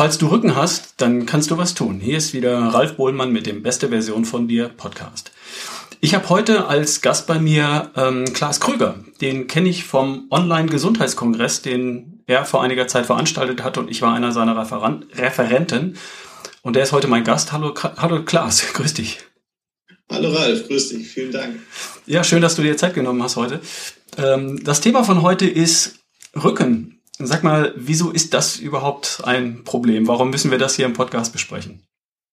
falls du Rücken hast, dann kannst du was tun. Hier ist wieder Ralf Bohlmann mit dem Beste Version von dir Podcast. Ich habe heute als Gast bei mir ähm, Klaas Krüger. Den kenne ich vom Online-Gesundheitskongress, den er vor einiger Zeit veranstaltet hat und ich war einer seiner Referent Referenten. Und der ist heute mein Gast. Hallo, hallo Klaas, grüß dich. Hallo Ralf, grüß dich, vielen Dank. Ja, schön, dass du dir Zeit genommen hast heute. Ähm, das Thema von heute ist Rücken. Sag mal, wieso ist das überhaupt ein Problem? Warum müssen wir das hier im Podcast besprechen?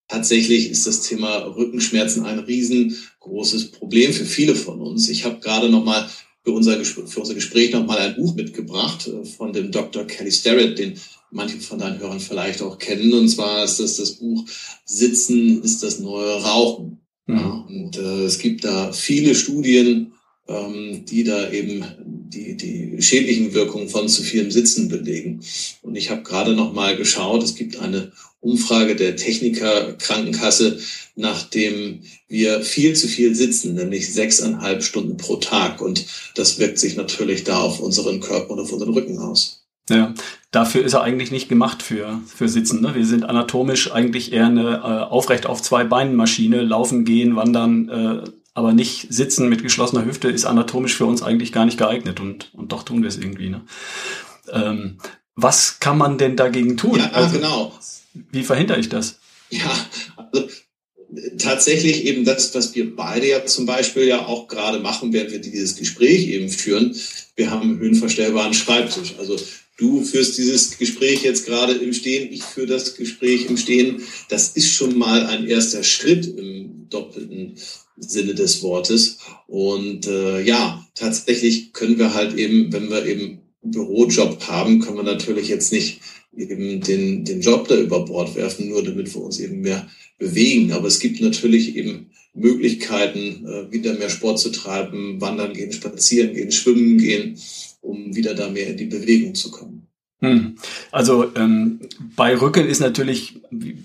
Tatsächlich ist das Thema Rückenschmerzen ein riesengroßes Problem für viele von uns. Ich habe gerade noch mal für unser, für unser Gespräch noch mal ein Buch mitgebracht äh, von dem Dr. Kelly Starrett, den manche von deinen Hörern vielleicht auch kennen. Und zwar ist das das Buch Sitzen ist das neue Rauchen. Mhm. Ja, und äh, es gibt da viele Studien, ähm, die da eben die, die schädlichen Wirkungen von zu vielem Sitzen belegen. Und ich habe gerade noch mal geschaut, es gibt eine Umfrage der Techniker Krankenkasse, nachdem wir viel zu viel sitzen, nämlich sechseinhalb Stunden pro Tag. Und das wirkt sich natürlich da auf unseren Körper und auf unseren Rücken aus. Ja, dafür ist er eigentlich nicht gemacht für, für Sitzen. Ne? Wir sind anatomisch eigentlich eher eine äh, aufrecht auf zwei Beinen Maschine, laufen, gehen, wandern, äh, aber nicht sitzen mit geschlossener Hüfte ist anatomisch für uns eigentlich gar nicht geeignet und, und doch tun wir es irgendwie. Ne? Ähm, was kann man denn dagegen tun? Ja, also, genau. Wie verhindere ich das? Ja, also tatsächlich eben das, was wir beide ja zum Beispiel ja auch gerade machen, während wir dieses Gespräch eben führen. Wir haben einen höhenverstellbaren Schreibtisch. Also du führst dieses Gespräch jetzt gerade im Stehen, ich führe das Gespräch im Stehen. Das ist schon mal ein erster Schritt im doppelten Sinne des Wortes. Und äh, ja, tatsächlich können wir halt eben, wenn wir eben Bürojob haben, können wir natürlich jetzt nicht eben den, den Job da über Bord werfen, nur damit wir uns eben mehr bewegen. Aber es gibt natürlich eben Möglichkeiten, äh, wieder mehr Sport zu treiben, wandern gehen, spazieren gehen, schwimmen gehen, um wieder da mehr in die Bewegung zu kommen. Hm. Also ähm, bei Rücken ist natürlich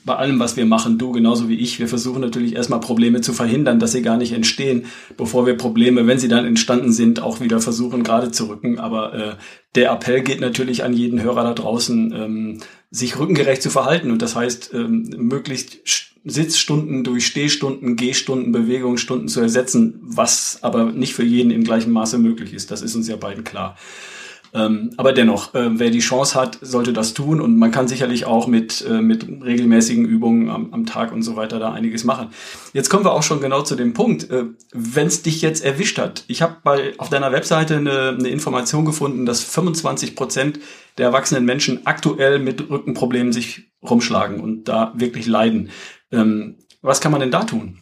bei allem, was wir machen, du genauso wie ich, wir versuchen natürlich erstmal Probleme zu verhindern, dass sie gar nicht entstehen, bevor wir Probleme, wenn sie dann entstanden sind, auch wieder versuchen gerade zu rücken. Aber äh, der Appell geht natürlich an jeden Hörer da draußen, ähm, sich rückengerecht zu verhalten. Und das heißt, ähm, möglichst Sitzstunden durch Stehstunden, Gehstunden, Bewegungsstunden zu ersetzen, was aber nicht für jeden in gleichem Maße möglich ist. Das ist uns ja beiden klar. Ähm, aber dennoch, äh, wer die Chance hat, sollte das tun und man kann sicherlich auch mit, äh, mit regelmäßigen Übungen am, am Tag und so weiter da einiges machen. Jetzt kommen wir auch schon genau zu dem Punkt, äh, wenn es dich jetzt erwischt hat. Ich habe bei auf deiner Webseite eine, eine Information gefunden, dass 25 Prozent der erwachsenen Menschen aktuell mit Rückenproblemen sich rumschlagen und da wirklich leiden. Ähm, was kann man denn da tun?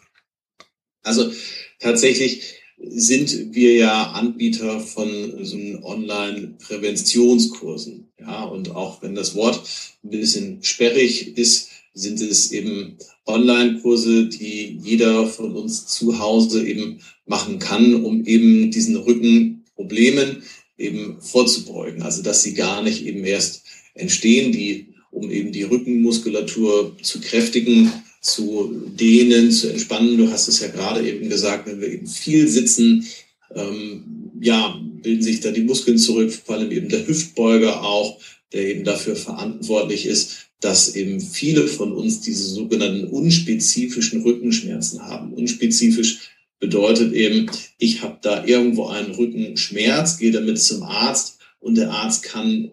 Also tatsächlich sind wir ja Anbieter von so Online-Präventionskursen. Ja, und auch wenn das Wort ein bisschen sperrig ist, sind es eben Online-Kurse, die jeder von uns zu Hause eben machen kann, um eben diesen Rückenproblemen eben vorzubeugen. Also, dass sie gar nicht eben erst entstehen, die, um eben die Rückenmuskulatur zu kräftigen, zu dehnen, zu entspannen. Du hast es ja gerade eben gesagt, wenn wir eben viel sitzen, ähm, ja, bilden sich da die Muskeln zurück, vor allem eben der Hüftbeuger auch, der eben dafür verantwortlich ist, dass eben viele von uns diese sogenannten unspezifischen Rückenschmerzen haben. Unspezifisch bedeutet eben, ich habe da irgendwo einen Rückenschmerz, gehe damit zum Arzt und der Arzt kann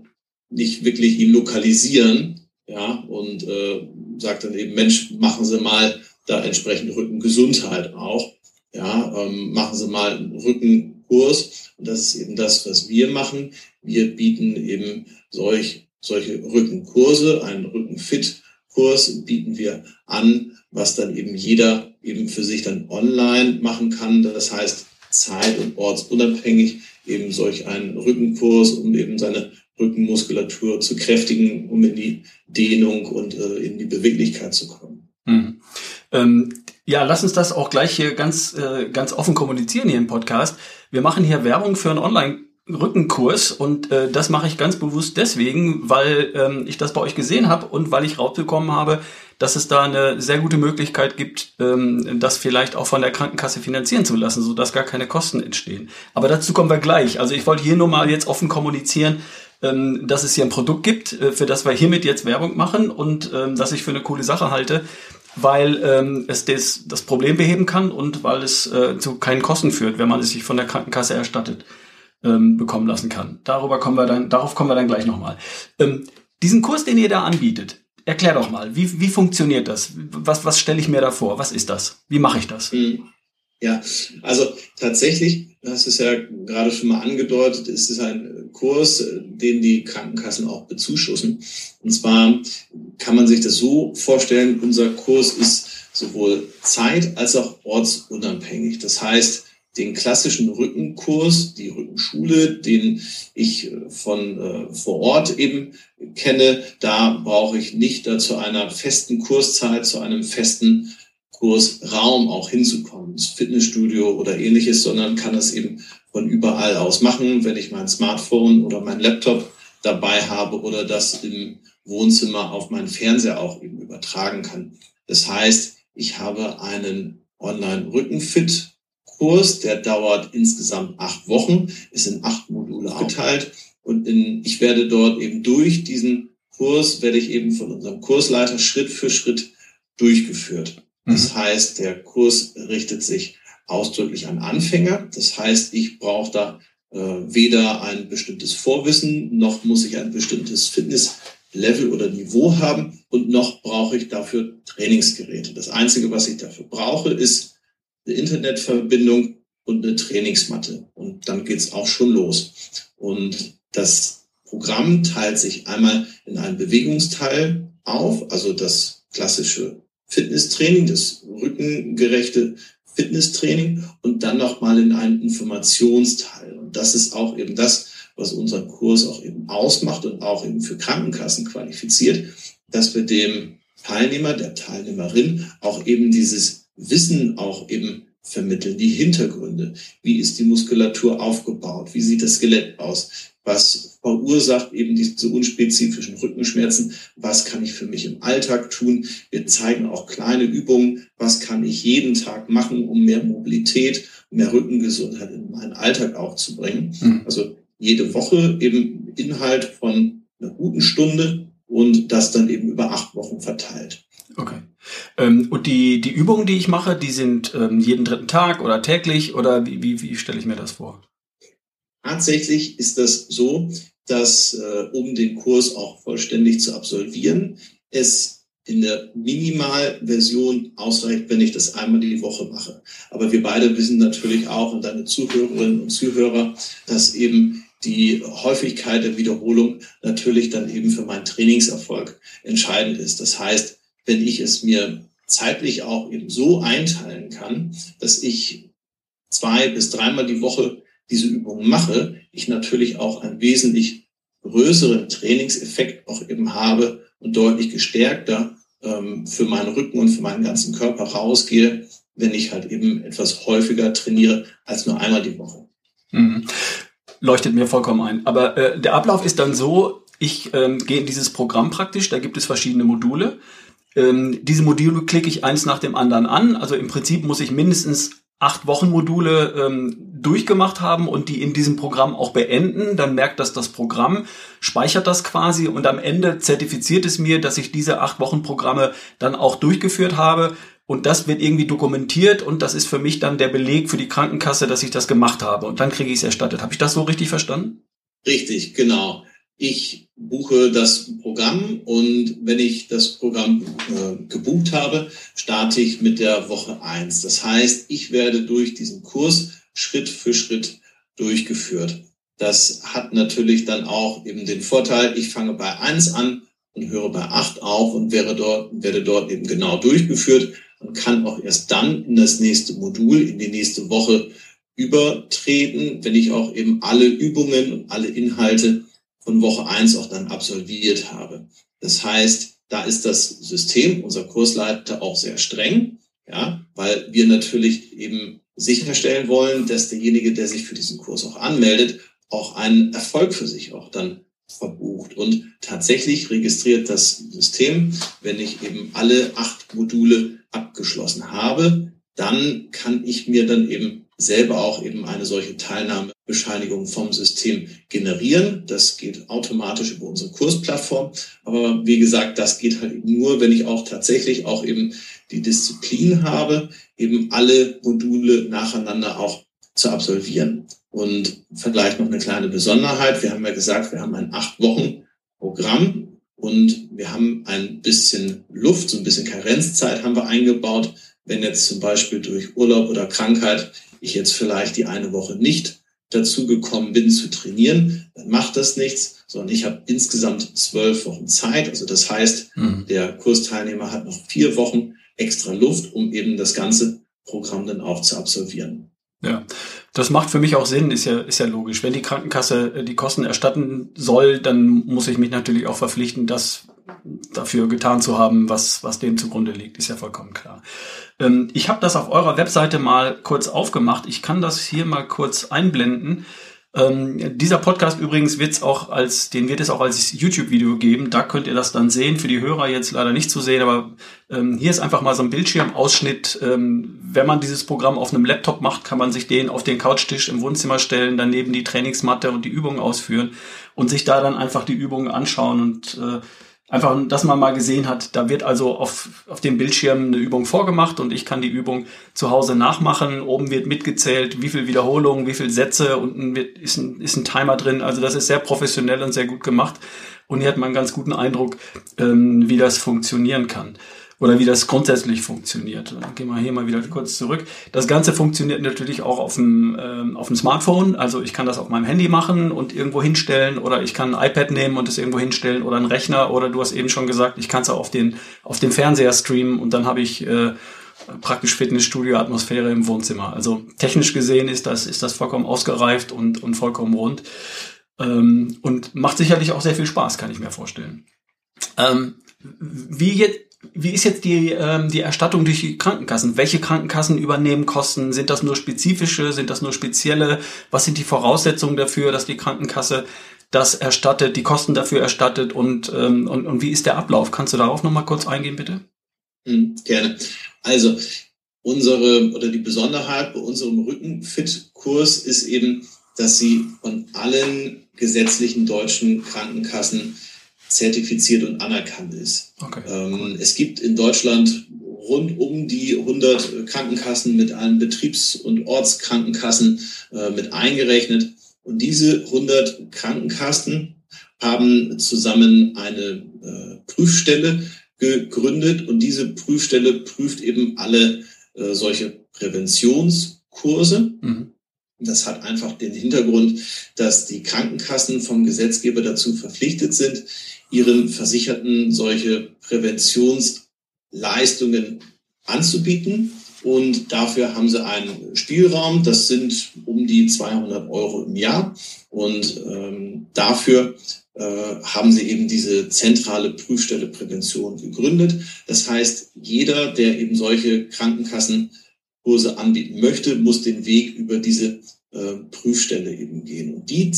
nicht wirklich ihn lokalisieren, ja, und äh, sagt dann eben, Mensch, machen Sie mal da entsprechend Rückengesundheit auch. Ja, ähm, machen Sie mal einen Rückenkurs. Und das ist eben das, was wir machen. Wir bieten eben solch, solche Rückenkurse, einen Rückenfit-Kurs bieten wir an, was dann eben jeder eben für sich dann online machen kann. Das heißt, zeit- und ortsunabhängig eben solch einen Rückenkurs, um eben seine Rückenmuskulatur zu kräftigen, um in die Dehnung und äh, in die Beweglichkeit zu kommen. Mhm. Ähm, ja, lass uns das auch gleich hier ganz, äh, ganz offen kommunizieren hier im Podcast. Wir machen hier Werbung für einen Online- Rückenkurs und äh, das mache ich ganz bewusst deswegen, weil ähm, ich das bei euch gesehen habe und weil ich rausbekommen habe, dass es da eine sehr gute Möglichkeit gibt, ähm, das vielleicht auch von der Krankenkasse finanzieren zu lassen, sodass gar keine Kosten entstehen. Aber dazu kommen wir gleich. Also ich wollte hier nur mal jetzt offen kommunizieren, ähm, dass es hier ein Produkt gibt, äh, für das wir hiermit jetzt Werbung machen und ähm, das ich für eine coole Sache halte, weil ähm, es das, das Problem beheben kann und weil es äh, zu keinen Kosten führt, wenn man es sich von der Krankenkasse erstattet ähm, bekommen lassen kann. Darüber kommen wir dann, darauf kommen wir dann gleich nochmal. Ähm, diesen Kurs, den ihr da anbietet, erklär doch mal, wie, wie funktioniert das? Was, was stelle ich mir da vor? Was ist das? Wie mache ich das? Mhm. Ja, also tatsächlich, du hast es ja gerade schon mal angedeutet, ist es ein Kurs, den die Krankenkassen auch bezuschussen. Und zwar kann man sich das so vorstellen, unser Kurs ist sowohl zeit- als auch ortsunabhängig. Das heißt, den klassischen Rückenkurs, die Rückenschule, den ich von äh, vor Ort eben kenne, da brauche ich nicht zu einer festen Kurszeit, zu einem festen Kursraum auch hinzukommen, ins Fitnessstudio oder ähnliches, sondern kann es eben von überall aus machen, wenn ich mein Smartphone oder mein Laptop dabei habe oder das im Wohnzimmer auf meinen Fernseher auch eben übertragen kann. Das heißt, ich habe einen Online-Rückenfit-Kurs, der dauert insgesamt acht Wochen, ist in acht Module aufgeteilt und in, ich werde dort eben durch diesen Kurs, werde ich eben von unserem Kursleiter Schritt für Schritt durchgeführt. Das mhm. heißt, der Kurs richtet sich ausdrücklich an Anfänger. Das heißt, ich brauche da äh, weder ein bestimmtes Vorwissen, noch muss ich ein bestimmtes Fitnesslevel oder Niveau haben und noch brauche ich dafür Trainingsgeräte. Das Einzige, was ich dafür brauche, ist eine Internetverbindung und eine Trainingsmatte. Und dann geht's auch schon los. Und das Programm teilt sich einmal in einen Bewegungsteil auf, also das klassische Fitnesstraining, das rückengerechte Fitnesstraining und dann nochmal in einen Informationsteil. Und das ist auch eben das, was unseren Kurs auch eben ausmacht und auch eben für Krankenkassen qualifiziert, dass wir dem Teilnehmer, der Teilnehmerin auch eben dieses Wissen auch eben vermitteln, die Hintergründe. Wie ist die Muskulatur aufgebaut? Wie sieht das Skelett aus? Was verursacht eben diese unspezifischen Rückenschmerzen? Was kann ich für mich im Alltag tun? Wir zeigen auch kleine Übungen. Was kann ich jeden Tag machen, um mehr Mobilität, mehr Rückengesundheit in meinen Alltag auch zu bringen? Mhm. Also jede Woche eben Inhalt von einer guten Stunde und das dann eben über acht Wochen verteilt. Okay. Ähm, und die, die Übungen, die ich mache, die sind ähm, jeden dritten Tag oder täglich oder wie, wie, wie stelle ich mir das vor? Tatsächlich ist das so, dass äh, um den Kurs auch vollständig zu absolvieren, es in der Minimalversion ausreicht, wenn ich das einmal die Woche mache. Aber wir beide wissen natürlich auch und deine Zuhörerinnen und Zuhörer, dass eben die Häufigkeit der Wiederholung natürlich dann eben für meinen Trainingserfolg entscheidend ist. Das heißt, wenn ich es mir zeitlich auch eben so einteilen kann, dass ich zwei bis dreimal die Woche diese Übungen mache, ich natürlich auch einen wesentlich größeren Trainingseffekt auch eben habe und deutlich gestärkter ähm, für meinen Rücken und für meinen ganzen Körper rausgehe, wenn ich halt eben etwas häufiger trainiere als nur einmal die Woche. Mhm. Leuchtet mir vollkommen ein. Aber äh, der Ablauf ist dann so, ich ähm, gehe in dieses Programm praktisch, da gibt es verschiedene Module. Ähm, diese Module klicke ich eins nach dem anderen an. Also im Prinzip muss ich mindestens acht Wochen Module ähm, durchgemacht haben und die in diesem Programm auch beenden, dann merkt das das Programm, speichert das quasi und am Ende zertifiziert es mir, dass ich diese acht Wochen Programme dann auch durchgeführt habe und das wird irgendwie dokumentiert und das ist für mich dann der Beleg für die Krankenkasse, dass ich das gemacht habe und dann kriege ich es erstattet. Habe ich das so richtig verstanden? Richtig, genau. Ich buche das Programm und wenn ich das Programm äh, gebucht habe, starte ich mit der Woche eins. Das heißt, ich werde durch diesen Kurs Schritt für Schritt durchgeführt. Das hat natürlich dann auch eben den Vorteil, ich fange bei eins an und höre bei acht auf und werde dort, werde dort eben genau durchgeführt und kann auch erst dann in das nächste Modul, in die nächste Woche übertreten, wenn ich auch eben alle Übungen und alle Inhalte von Woche eins auch dann absolviert habe. Das heißt, da ist das System, unser Kursleiter auch sehr streng, ja, weil wir natürlich eben sicherstellen wollen, dass derjenige, der sich für diesen Kurs auch anmeldet, auch einen Erfolg für sich auch dann verbucht. Und tatsächlich registriert das System, wenn ich eben alle acht Module abgeschlossen habe, dann kann ich mir dann eben selber auch eben eine solche Teilnahme Bescheinigung vom System generieren. Das geht automatisch über unsere Kursplattform. Aber wie gesagt, das geht halt nur, wenn ich auch tatsächlich auch eben die Disziplin habe, eben alle Module nacheinander auch zu absolvieren. Und vielleicht noch eine kleine Besonderheit. Wir haben ja gesagt, wir haben ein acht Wochen Programm und wir haben ein bisschen Luft, so ein bisschen Karenzzeit haben wir eingebaut. Wenn jetzt zum Beispiel durch Urlaub oder Krankheit ich jetzt vielleicht die eine Woche nicht dazu gekommen bin zu trainieren, dann macht das nichts, sondern ich habe insgesamt zwölf Wochen Zeit. Also das heißt, mhm. der Kursteilnehmer hat noch vier Wochen extra Luft, um eben das ganze Programm dann auch zu absolvieren. Ja, das macht für mich auch Sinn, ist ja, ist ja logisch. Wenn die Krankenkasse äh, die Kosten erstatten soll, dann muss ich mich natürlich auch verpflichten, das dafür getan zu haben, was, was dem zugrunde liegt, ist ja vollkommen klar. Ähm, ich habe das auf eurer Webseite mal kurz aufgemacht. Ich kann das hier mal kurz einblenden. Ähm, dieser Podcast übrigens wird's auch als, den wird es auch als YouTube-Video geben. Da könnt ihr das dann sehen. Für die Hörer jetzt leider nicht zu sehen, aber ähm, hier ist einfach mal so ein Bildschirmausschnitt. Ähm, wenn man dieses Programm auf einem Laptop macht, kann man sich den auf den Couchtisch im Wohnzimmer stellen, daneben die Trainingsmatte und die Übungen ausführen und sich da dann einfach die Übungen anschauen und äh, Einfach, dass man mal gesehen hat, da wird also auf, auf dem Bildschirm eine Übung vorgemacht und ich kann die Übung zu Hause nachmachen. Oben wird mitgezählt, wie viel Wiederholungen, wie viel Sätze, unten wird, ist, ein, ist ein Timer drin. Also das ist sehr professionell und sehr gut gemacht. Und hier hat man einen ganz guten Eindruck, ähm, wie das funktionieren kann oder wie das grundsätzlich funktioniert. Gehen wir hier mal wieder kurz zurück. Das Ganze funktioniert natürlich auch auf dem, ähm, auf dem Smartphone. Also ich kann das auf meinem Handy machen und irgendwo hinstellen oder ich kann ein iPad nehmen und es irgendwo hinstellen oder einen Rechner oder du hast eben schon gesagt, ich kann es auch auf den, auf den Fernseher streamen und dann habe ich äh, praktisch Fitnessstudio-Atmosphäre im Wohnzimmer. Also technisch gesehen ist das, ist das vollkommen ausgereift und, und vollkommen rund. Ähm, und macht sicherlich auch sehr viel Spaß, kann ich mir vorstellen. Ähm, wie jetzt, wie ist jetzt die, ähm, die Erstattung durch die Krankenkassen? Welche Krankenkassen übernehmen Kosten? Sind das nur spezifische? Sind das nur spezielle? Was sind die Voraussetzungen dafür, dass die Krankenkasse das erstattet, die Kosten dafür erstattet und, ähm, und, und wie ist der Ablauf? Kannst du darauf nochmal kurz eingehen, bitte? Mhm, gerne. Also, unsere oder die Besonderheit bei unserem Rückenfit-Kurs ist eben, dass sie von allen gesetzlichen deutschen Krankenkassen zertifiziert und anerkannt ist. Okay. Ähm, es gibt in Deutschland rund um die 100 Krankenkassen mit allen Betriebs- und Ortskrankenkassen äh, mit eingerechnet. Und diese 100 Krankenkassen haben zusammen eine äh, Prüfstelle gegründet und diese Prüfstelle prüft eben alle äh, solche Präventionskurse. Mhm. Das hat einfach den Hintergrund, dass die Krankenkassen vom Gesetzgeber dazu verpflichtet sind, ihren Versicherten solche Präventionsleistungen anzubieten. Und dafür haben sie einen Spielraum, das sind um die 200 Euro im Jahr. Und ähm, dafür äh, haben sie eben diese zentrale Prüfstelle Prävention gegründet. Das heißt, jeder, der eben solche Krankenkassenkurse anbieten möchte, muss den Weg über diese äh, Prüfstelle eben gehen. Und die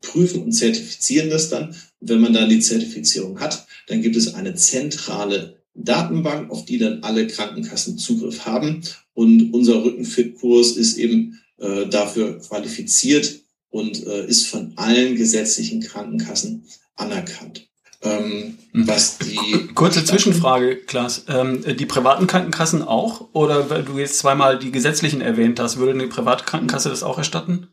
prüfen und zertifizieren das dann. Und wenn man dann die Zertifizierung hat, dann gibt es eine zentrale Datenbank, auf die dann alle Krankenkassen Zugriff haben. Und unser Rückenfit-Kurs ist eben äh, dafür qualifiziert und äh, ist von allen gesetzlichen Krankenkassen anerkannt. Ähm, hm. was die Kurze Zwischenfrage, Klaas. Ähm, die privaten Krankenkassen auch? Oder weil du jetzt zweimal die gesetzlichen erwähnt hast, würde eine private Krankenkasse das auch erstatten?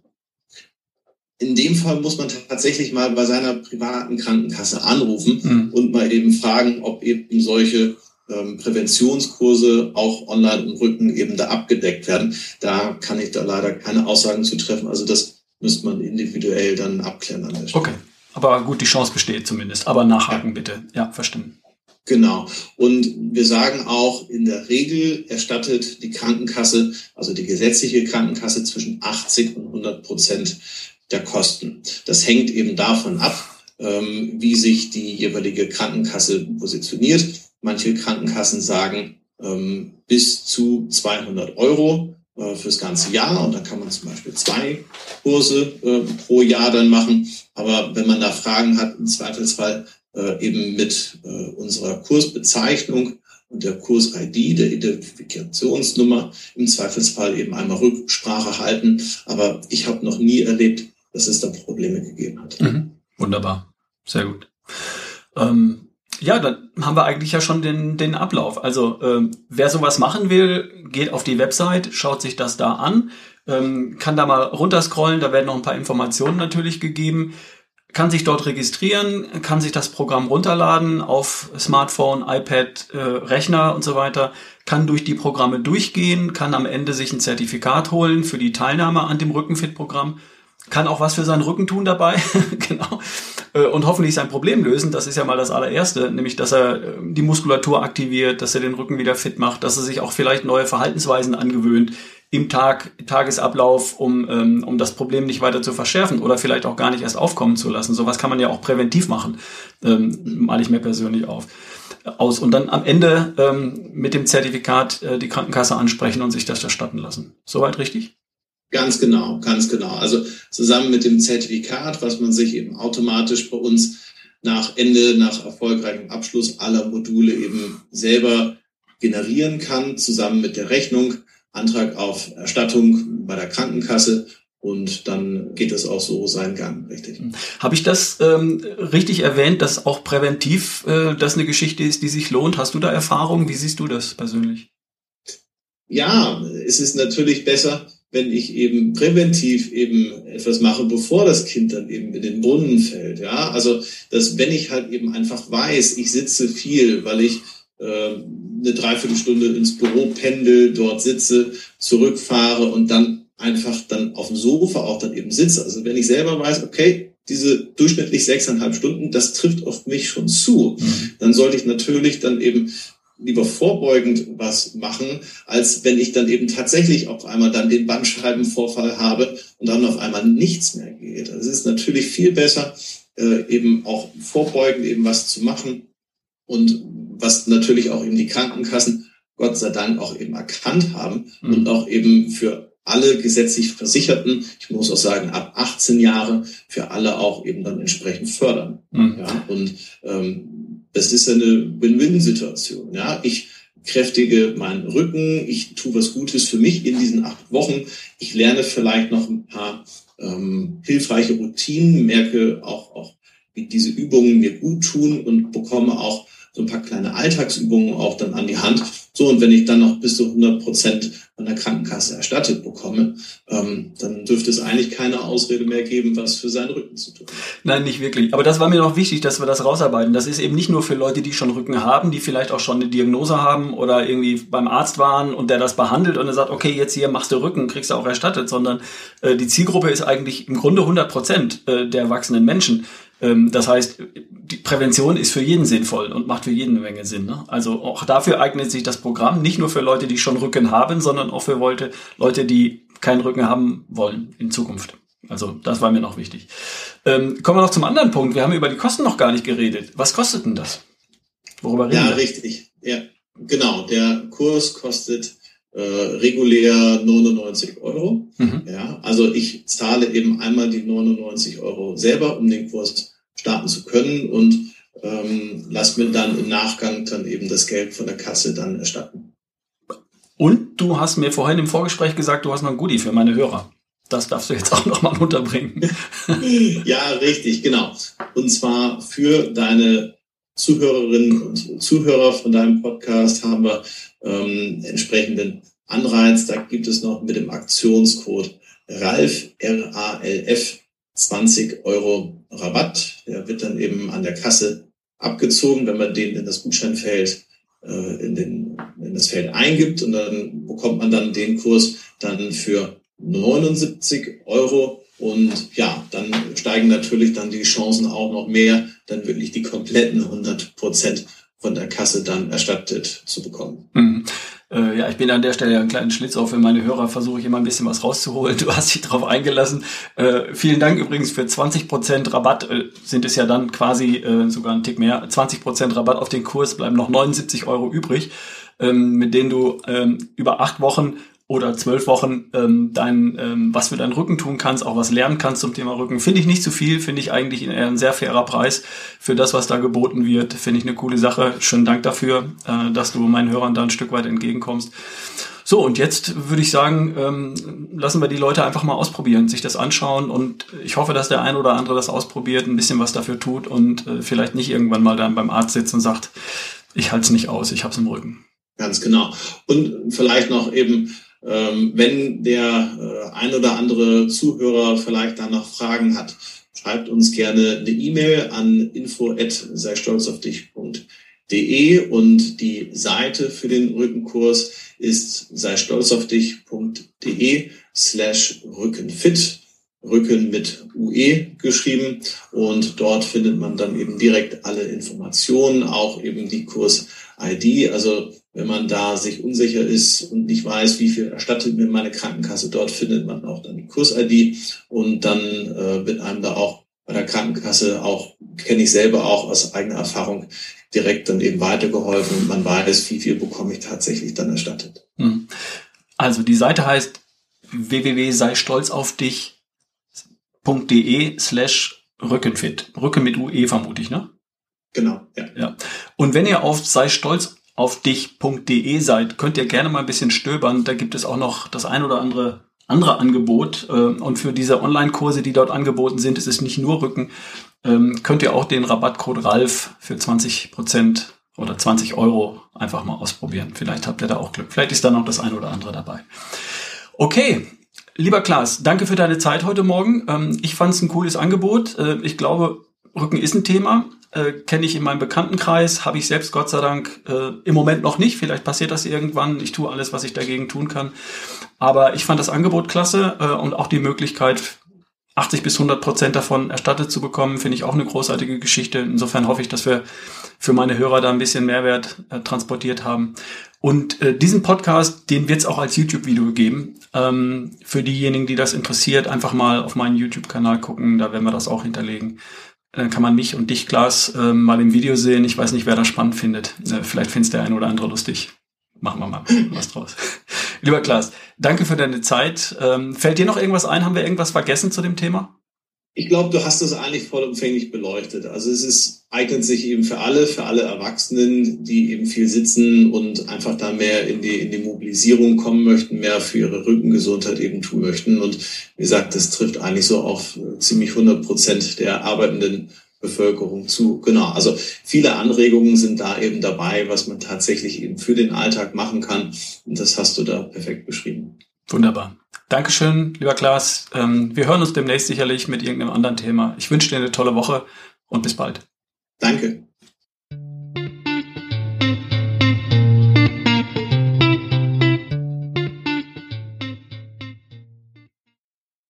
In dem Fall muss man tatsächlich mal bei seiner privaten Krankenkasse anrufen mhm. und mal eben fragen, ob eben solche ähm, Präventionskurse auch online im Rücken eben da abgedeckt werden. Da kann ich da leider keine Aussagen zu treffen. Also das müsste man individuell dann abklären an der Stelle. Okay. Aber gut, die Chance besteht zumindest. Aber nachhaken bitte. Ja, verstimmen. Genau. Und wir sagen auch, in der Regel erstattet die Krankenkasse, also die gesetzliche Krankenkasse, zwischen 80 und 100 Prozent der Kosten. Das hängt eben davon ab, ähm, wie sich die jeweilige Krankenkasse positioniert. Manche Krankenkassen sagen ähm, bis zu 200 Euro fürs ganze Jahr und dann kann man zum Beispiel zwei Kurse äh, pro Jahr dann machen. Aber wenn man da Fragen hat, im Zweifelsfall äh, eben mit unserer Kursbezeichnung und der Kurs-ID, der Identifikationsnummer, im Zweifelsfall eben einmal Rücksprache halten. Aber ich habe noch nie erlebt, dass es da Probleme gegeben hat. Mhm. Wunderbar, sehr gut. Ähm, ja, dann haben wir eigentlich ja schon den, den Ablauf. Also ähm, wer sowas machen will, geht auf die Website, schaut sich das da an, ähm, kann da mal runterscrollen, da werden noch ein paar Informationen natürlich gegeben, kann sich dort registrieren, kann sich das Programm runterladen auf Smartphone, iPad, äh, Rechner und so weiter, kann durch die Programme durchgehen, kann am Ende sich ein Zertifikat holen für die Teilnahme an dem Rückenfit-Programm, kann auch was für seinen Rücken tun dabei, genau. Äh, und hoffentlich sein Problem lösen. Das ist ja mal das allererste, nämlich dass er äh, die Muskulatur aktiviert, dass er den Rücken wieder fit macht, dass er sich auch vielleicht neue Verhaltensweisen angewöhnt im Tag, Tagesablauf, um, ähm, um das Problem nicht weiter zu verschärfen oder vielleicht auch gar nicht erst aufkommen zu lassen. Sowas kann man ja auch präventiv machen, ähm, male ich mir persönlich auf aus und dann am Ende ähm, mit dem Zertifikat äh, die Krankenkasse ansprechen und sich das erstatten lassen. Soweit richtig? Ganz genau, ganz genau. Also zusammen mit dem Zertifikat, was man sich eben automatisch bei uns nach Ende, nach erfolgreichem Abschluss aller Module eben selber generieren kann, zusammen mit der Rechnung, Antrag auf Erstattung bei der Krankenkasse und dann geht es auch so seinen Gang, richtig. Habe ich das ähm, richtig erwähnt, dass auch präventiv äh, das eine Geschichte ist, die sich lohnt? Hast du da Erfahrung? Wie siehst du das persönlich? Ja, es ist natürlich besser, wenn ich eben präventiv eben etwas mache, bevor das Kind dann eben in den Brunnen fällt. Ja, also dass wenn ich halt eben einfach weiß, ich sitze viel, weil ich äh, eine Dreiviertelstunde ins Büro pendel, dort sitze, zurückfahre und dann einfach dann auf dem Sofa auch dann eben sitze. Also wenn ich selber weiß, okay, diese durchschnittlich sechseinhalb Stunden, das trifft auf mich schon zu, mhm. dann sollte ich natürlich dann eben lieber vorbeugend was machen, als wenn ich dann eben tatsächlich auf einmal dann den Bandscheibenvorfall habe und dann auf einmal nichts mehr geht. Also es ist natürlich viel besser, äh, eben auch vorbeugend eben was zu machen und was natürlich auch eben die Krankenkassen Gott sei Dank auch eben erkannt haben mhm. und auch eben für alle gesetzlich Versicherten, ich muss auch sagen, ab 18 Jahre für alle auch eben dann entsprechend fördern. Mhm. Ja, und ähm, das ist eine Win-Win-Situation. Ja, ich kräftige meinen Rücken, ich tue was Gutes für mich in diesen acht Wochen. Ich lerne vielleicht noch ein paar ähm, hilfreiche Routinen, merke auch, auch, wie diese Übungen mir gut tun und bekomme auch so ein paar kleine Alltagsübungen auch dann an die Hand. So, und wenn ich dann noch bis zu 100 Prozent von der Krankenkasse erstattet bekomme, ähm, dann dürfte es eigentlich keine Ausrede mehr geben, was für seinen Rücken zu tun. Nein, nicht wirklich. Aber das war mir noch wichtig, dass wir das rausarbeiten. Das ist eben nicht nur für Leute, die schon Rücken haben, die vielleicht auch schon eine Diagnose haben oder irgendwie beim Arzt waren und der das behandelt und er sagt, okay, jetzt hier machst du Rücken, kriegst du auch erstattet, sondern äh, die Zielgruppe ist eigentlich im Grunde 100 Prozent äh, der erwachsenen Menschen. Ähm, das heißt, die Prävention ist für jeden sinnvoll und macht für jeden eine Menge Sinn. Ne? Also auch dafür eignet sich das Programm nicht nur für Leute, die schon Rücken haben, sondern auch für Leute, Leute, die keinen Rücken haben wollen in Zukunft. Also das war mir noch wichtig. Ähm, kommen wir noch zum anderen Punkt. Wir haben über die Kosten noch gar nicht geredet. Was kostet denn das? Worüber reden ja, wir? Ja, richtig. Ja, genau. Der Kurs kostet äh, regulär 99 Euro. Mhm. Ja, also ich zahle eben einmal die 99 Euro selber, um den Kurs starten zu können und ähm, lass mir dann im Nachgang dann eben das Geld von der Kasse dann erstatten. Und du hast mir vorhin im Vorgespräch gesagt, du hast noch ein Goodie für meine Hörer. Das darfst du jetzt auch nochmal unterbringen. ja, richtig, genau. Und zwar für deine Zuhörerinnen und Zuhörer von deinem Podcast haben wir ähm, entsprechenden Anreiz. Da gibt es noch mit dem Aktionscode RALF, R-A-L-F, 20 Euro Rabatt. Der wird dann eben an der Kasse abgezogen, wenn man den in das Gutscheinfeld äh, in, den, in das Feld eingibt und dann bekommt man dann den Kurs dann für 79 Euro und ja, dann steigen natürlich dann die Chancen auch noch mehr, dann wirklich die kompletten 100 Prozent von der Kasse dann erstattet zu bekommen. Ja, ich bin an der Stelle einen kleinen Schlitz auf für meine Hörer, versuche ich immer ein bisschen was rauszuholen. Du hast dich darauf eingelassen. Äh, vielen Dank übrigens für 20% Rabatt. Äh, sind es ja dann quasi äh, sogar ein Tick mehr. 20% Rabatt auf den Kurs, bleiben noch 79 Euro übrig, ähm, mit denen du ähm, über acht Wochen oder zwölf Wochen ähm, dein, ähm, was für deinen Rücken tun kannst, auch was lernen kannst zum Thema Rücken. Finde ich nicht zu viel, finde ich eigentlich ein sehr fairer Preis für das, was da geboten wird. Finde ich eine coole Sache. Schönen Dank dafür, äh, dass du meinen Hörern da ein Stück weit entgegenkommst. So, und jetzt würde ich sagen, ähm, lassen wir die Leute einfach mal ausprobieren, sich das anschauen und ich hoffe, dass der ein oder andere das ausprobiert, ein bisschen was dafür tut und äh, vielleicht nicht irgendwann mal dann beim Arzt sitzt und sagt, ich halte es nicht aus, ich habe es im Rücken. Ganz genau. Und vielleicht noch eben ähm, wenn der äh, ein oder andere Zuhörer vielleicht da noch Fragen hat, schreibt uns gerne eine E-Mail an info sei stolz auf dich.de und die Seite für den Rückenkurs ist sei stolz auf dich.de slash Rückenfit. Rücken mit UE geschrieben und dort findet man dann eben direkt alle Informationen, auch eben die Kurs-ID. Also wenn man da sich unsicher ist und nicht weiß, wie viel erstattet mir meine Krankenkasse, dort findet man auch dann die Kurs-ID und dann äh, wird einem da auch bei der Krankenkasse auch, kenne ich selber auch aus eigener Erfahrung, direkt dann eben weitergeholfen und man weiß, wie viel bekomme ich tatsächlich dann erstattet. Hm. Also die Seite heißt www sei stolz auf dich.de slash Rückenfit. Rücken mit UE vermute ich, ne? Genau, ja. ja. Und wenn ihr auf sei stolz auf dich.de seid, könnt ihr gerne mal ein bisschen stöbern. Da gibt es auch noch das ein oder andere andere Angebot. Äh, und für diese Online-Kurse, die dort angeboten sind, ist es nicht nur Rücken, ähm, könnt ihr auch den Rabattcode RALF für 20 Prozent oder 20 Euro einfach mal ausprobieren. Vielleicht habt ihr da auch Glück. Vielleicht ist da noch das ein oder andere dabei. Okay, lieber Klaas, danke für deine Zeit heute Morgen. Ähm, ich fand es ein cooles Angebot. Äh, ich glaube, Rücken ist ein Thema äh, kenne ich in meinem Bekanntenkreis, habe ich selbst Gott sei Dank äh, im Moment noch nicht. Vielleicht passiert das irgendwann. Ich tue alles, was ich dagegen tun kann. Aber ich fand das Angebot klasse äh, und auch die Möglichkeit, 80 bis 100 Prozent davon erstattet zu bekommen, finde ich auch eine großartige Geschichte. Insofern hoffe ich, dass wir für meine Hörer da ein bisschen Mehrwert äh, transportiert haben. Und äh, diesen Podcast, den wird es auch als YouTube-Video geben. Ähm, für diejenigen, die das interessiert, einfach mal auf meinen YouTube-Kanal gucken, da werden wir das auch hinterlegen. Dann kann man mich und dich, Klaas, äh, mal im Video sehen. Ich weiß nicht, wer das spannend findet. Äh, vielleicht findest der ein oder andere lustig. Machen wir mal was draus. Lieber Klaas, danke für deine Zeit. Ähm, fällt dir noch irgendwas ein? Haben wir irgendwas vergessen zu dem Thema? Ich glaube, du hast das eigentlich vollumfänglich beleuchtet. Also es ist, eignet sich eben für alle, für alle Erwachsenen, die eben viel sitzen und einfach da mehr in die, in die Mobilisierung kommen möchten, mehr für ihre Rückengesundheit eben tun möchten. Und wie gesagt, das trifft eigentlich so auf ziemlich 100 Prozent der arbeitenden Bevölkerung zu. Genau. Also viele Anregungen sind da eben dabei, was man tatsächlich eben für den Alltag machen kann. Und das hast du da perfekt beschrieben. Wunderbar. Dankeschön, lieber Klaas. Ähm, wir hören uns demnächst sicherlich mit irgendeinem anderen Thema. Ich wünsche dir eine tolle Woche und bis bald. Danke.